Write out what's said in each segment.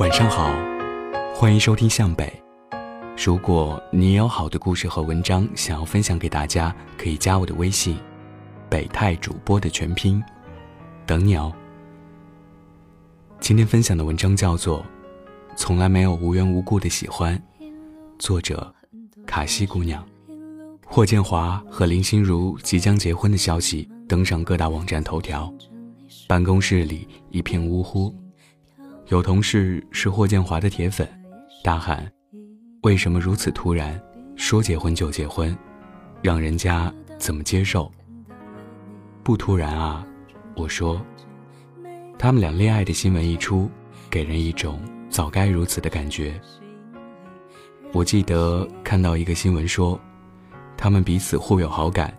晚上好，欢迎收听向北。如果你有好的故事和文章想要分享给大家，可以加我的微信“北泰主播”的全拼，等你哦。今天分享的文章叫做《从来没有无缘无故的喜欢》，作者卡西姑娘。霍建华和林心如即将结婚的消息登上各大网站头条，办公室里一片呜呼。有同事是霍建华的铁粉，大喊：“为什么如此突然，说结婚就结婚，让人家怎么接受？”不突然啊，我说。他们俩恋爱的新闻一出，给人一种早该如此的感觉。我记得看到一个新闻说，他们彼此互有好感，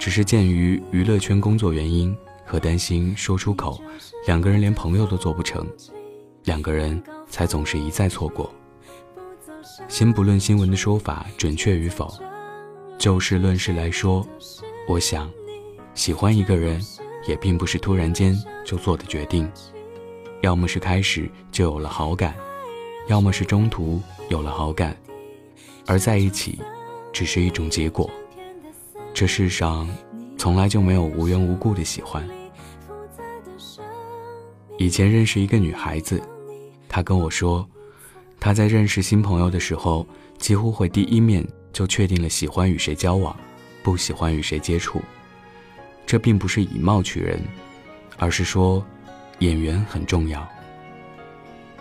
只是鉴于娱乐圈工作原因和担心说出口，两个人连朋友都做不成。两个人才总是一再错过。先不论新闻的说法准确与否，就事论事来说，我想，喜欢一个人也并不是突然间就做的决定，要么是开始就有了好感，要么是中途有了好感，而在一起，只是一种结果。这世上，从来就没有无缘无故的喜欢。以前认识一个女孩子。他跟我说，他在认识新朋友的时候，几乎会第一面就确定了喜欢与谁交往，不喜欢与谁接触。这并不是以貌取人，而是说，眼缘很重要。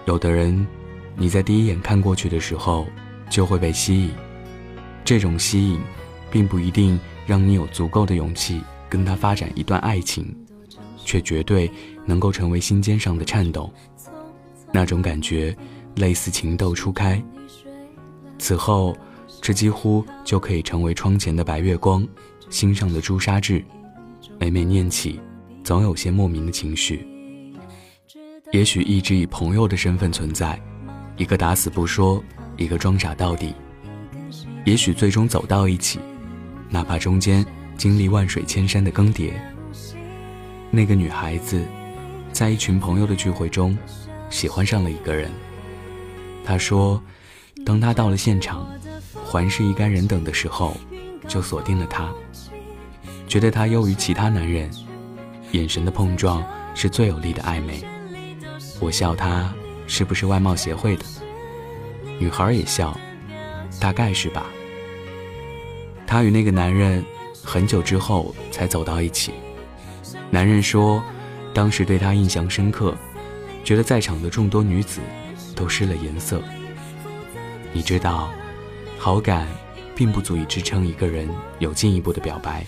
有的人，你在第一眼看过去的时候，就会被吸引。这种吸引，并不一定让你有足够的勇气跟他发展一段爱情，却绝对能够成为心尖上的颤抖。那种感觉，类似情窦初开。此后，这几乎就可以成为窗前的白月光，心上的朱砂痣。每每念起，总有些莫名的情绪。也许一直以朋友的身份存在，一个打死不说，一个装傻到底。也许最终走到一起，哪怕中间经历万水千山的更迭。那个女孩子，在一群朋友的聚会中。喜欢上了一个人，他说，当他到了现场，环视一干人等的时候，就锁定了他，觉得他优于其他男人，眼神的碰撞是最有力的暧昧。我笑他是不是外貌协会的，女孩也笑，大概是吧。他与那个男人很久之后才走到一起，男人说，当时对他印象深刻。觉得在场的众多女子都失了颜色。你知道，好感并不足以支撑一个人有进一步的表白。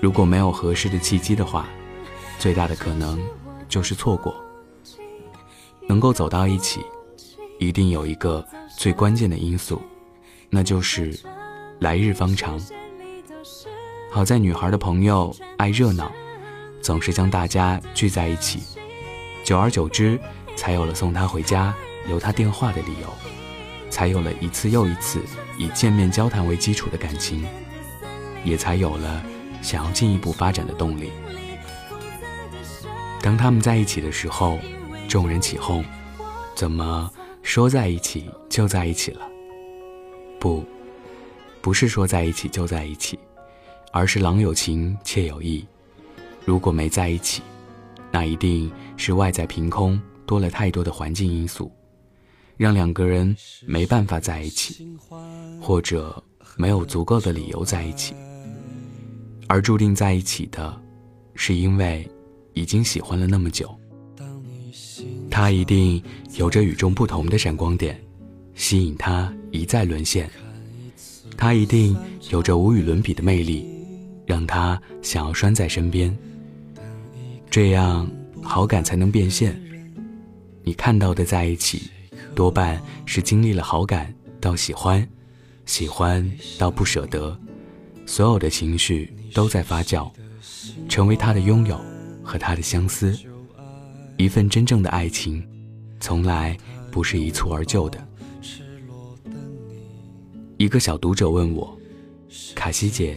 如果没有合适的契机的话，最大的可能就是错过。能够走到一起，一定有一个最关键的因素，那就是来日方长。好在女孩的朋友爱热闹，总是将大家聚在一起。久而久之，才有了送他回家、留他电话的理由，才有了一次又一次以见面交谈为基础的感情，也才有了想要进一步发展的动力。当他们在一起的时候，众人起哄：“怎么说在一起就在一起了？”不，不是说在一起就在一起，而是郎有情，妾有意。如果没在一起。那一定是外在凭空多了太多的环境因素，让两个人没办法在一起，或者没有足够的理由在一起。而注定在一起的，是因为已经喜欢了那么久。他一定有着与众不同的闪光点，吸引他一再沦陷。他一定有着无与伦比的魅力，让他想要拴在身边。这样好感才能变现。你看到的在一起，多半是经历了好感到喜欢，喜欢到不舍得，所有的情绪都在发酵，成为他的拥有和他的相思。一份真正的爱情，从来不是一蹴而就的。一个小读者问我：“卡西姐，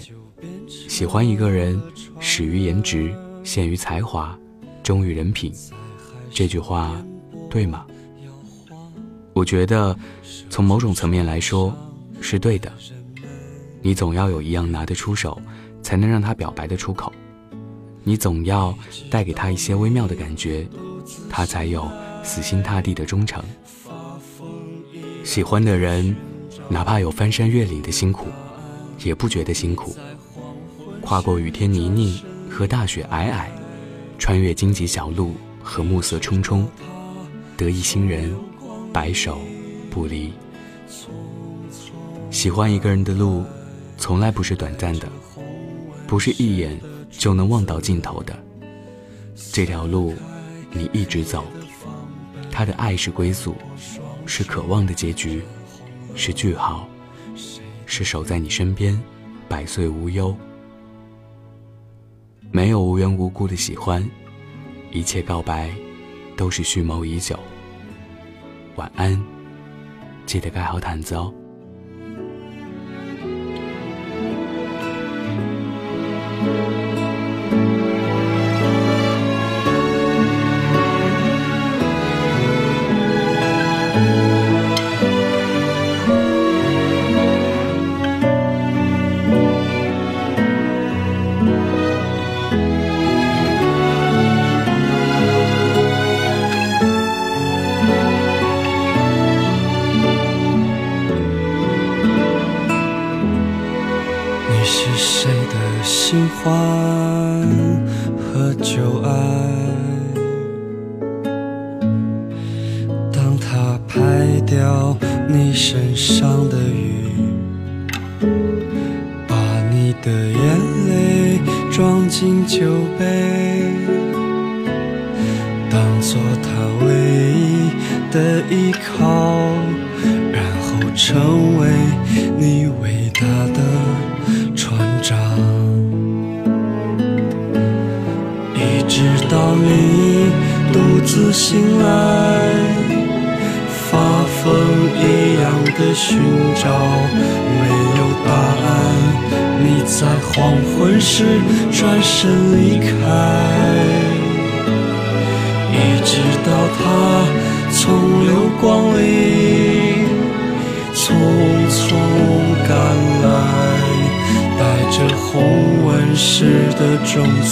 喜欢一个人始于颜值。”限于才华，忠于人品，这句话对吗？我觉得，从某种层面来说，是对的。你总要有一样拿得出手，才能让他表白的出口。你总要带给他一些微妙的感觉，他才有死心塌地的忠诚。喜欢的人，哪怕有翻山越岭的辛苦，也不觉得辛苦。跨过雨天泥泞和大雪皑皑，穿越荆棘小路和暮色冲冲，得一心人。白首不离。喜欢一个人的路，从来不是短暂的，不是一眼就能望到尽头的。这条路，你一直走，他的爱是归宿，是渴望的结局，是句号，是守在你身边，百岁无忧。没有无缘无故的喜欢，一切告白，都是蓄谋已久。晚安，记得盖好毯子哦。当他拍掉你身上的雨，把你的眼泪装进酒杯，当做他唯一的依靠，然后成为你伟大的船长。一直到你独自醒来，的寻找，没有答案。你在黄昏时转身离开，一直到他从流光里匆匆赶来，带着红纹石的种子。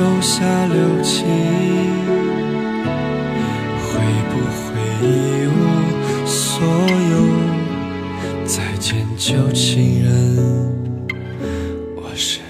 手下留情，会不会一无所有？再见，旧情人，我是。